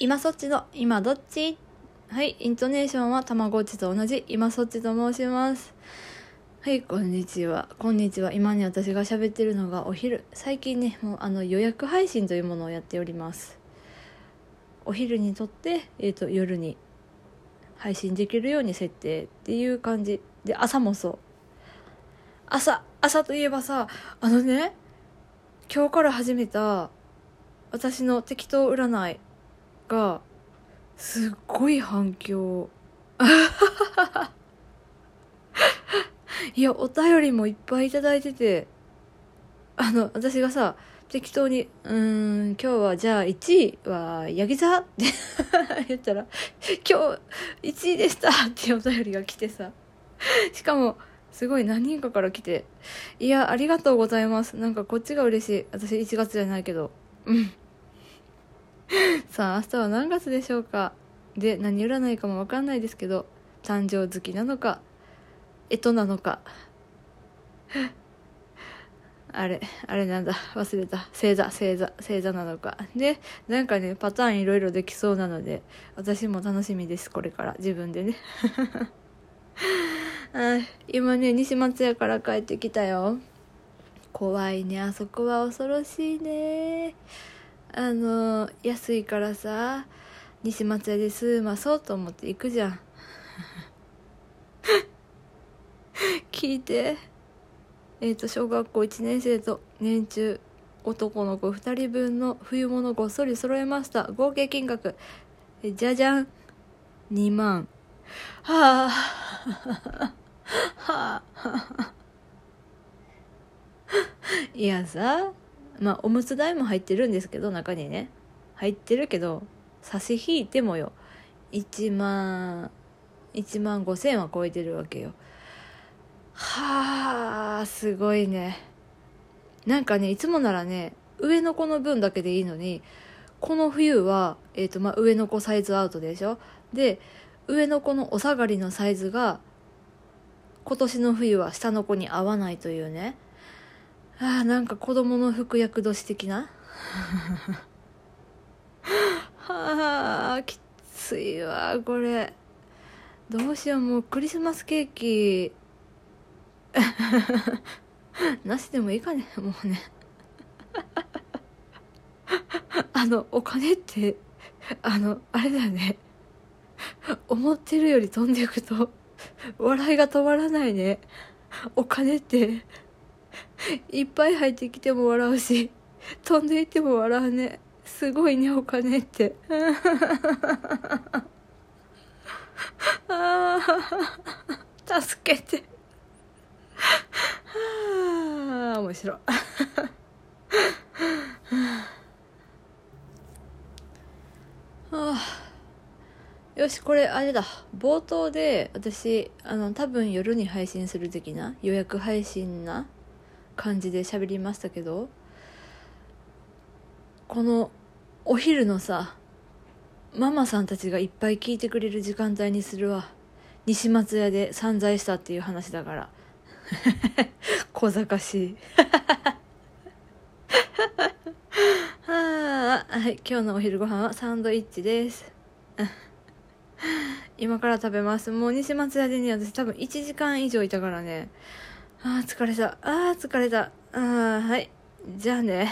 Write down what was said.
今そっちの今どっち？はいイントネーションはたまごっちと同じ。今そっちと申します。はいこんにちは。こんにちは。今ね私が喋ってるのがお昼。最近ねもうあの予約配信というものをやっております。お昼にとって、えー、と夜に配信できるように設定っていう感じ。で朝もそう。朝朝といえばさあのね今日から始めた私の適当占いがすっごい反響。いやお便りもいっぱいいただいてて。あの私がさ適当に「うーん今日はじゃあ1位はヤギ座?」って 言ったら「今日1位でした」ってお便りが来てさ。しかもすごい何人かから来て「いやありがとうございます。なんかこっちが嬉しい。私1月じゃないけど。うん。さあ明日は何月でしょうか？で何占いかも分かんないですけど誕生月なのか干支なのか。あれあれなんだ？忘れた。星座星座星座なのか。でなんかねパターンいろいろできそうなので私も楽しみですこれから。自分でね。今ね西松屋から帰ってきたよ。怖いねあそこは恐ろしいね。あの安いからさ西松屋で済まそうと思って行くじゃん。聞いて。えっ、と小学校1年生と年中男の子2人分の冬物ごっそり揃えました。合計金額。えじゃじゃん。2万。はあはあいやさ。まあおむつ代も入ってるんですけど中にね。入ってるけど差し引いてもよ。1万1万5千は超えてるわけよ。はあすごいね。なんかねいつもならね上の子の分だけでいいのにこの冬は、えーとまあ、上の子サイズアウトでしょ。で上の子のお下がりのサイズが今年の冬は下の子に合わないというね。あーなんか子供の服役年的な？はあきついわこれ。どうしようもうクリスマスケーキ。なしでもいいかねもうね。あのお金ってあのあれだよね。思ってるより飛んでいくと笑いが止まらないね。お金って。いっぱい入ってきても笑うし飛んでいっても笑うねすごいねお金って。あ ー助けて。は あ面白い。はあよしこれあれだ。冒頭で私あの多分夜に配信する的な予約配信な感じで喋りましたけどこのお昼のさママさんたちがいっぱい聞いてくれる時間帯にするわ。西松屋で散財したっていう話だから。小賢しい。はあはい今日のお昼ご飯はサンドイッチです。今から食べます。もう西松屋でね私多分1時間以上いたからね。ああ疲れた。ああ疲れた。ああはい。じゃあね。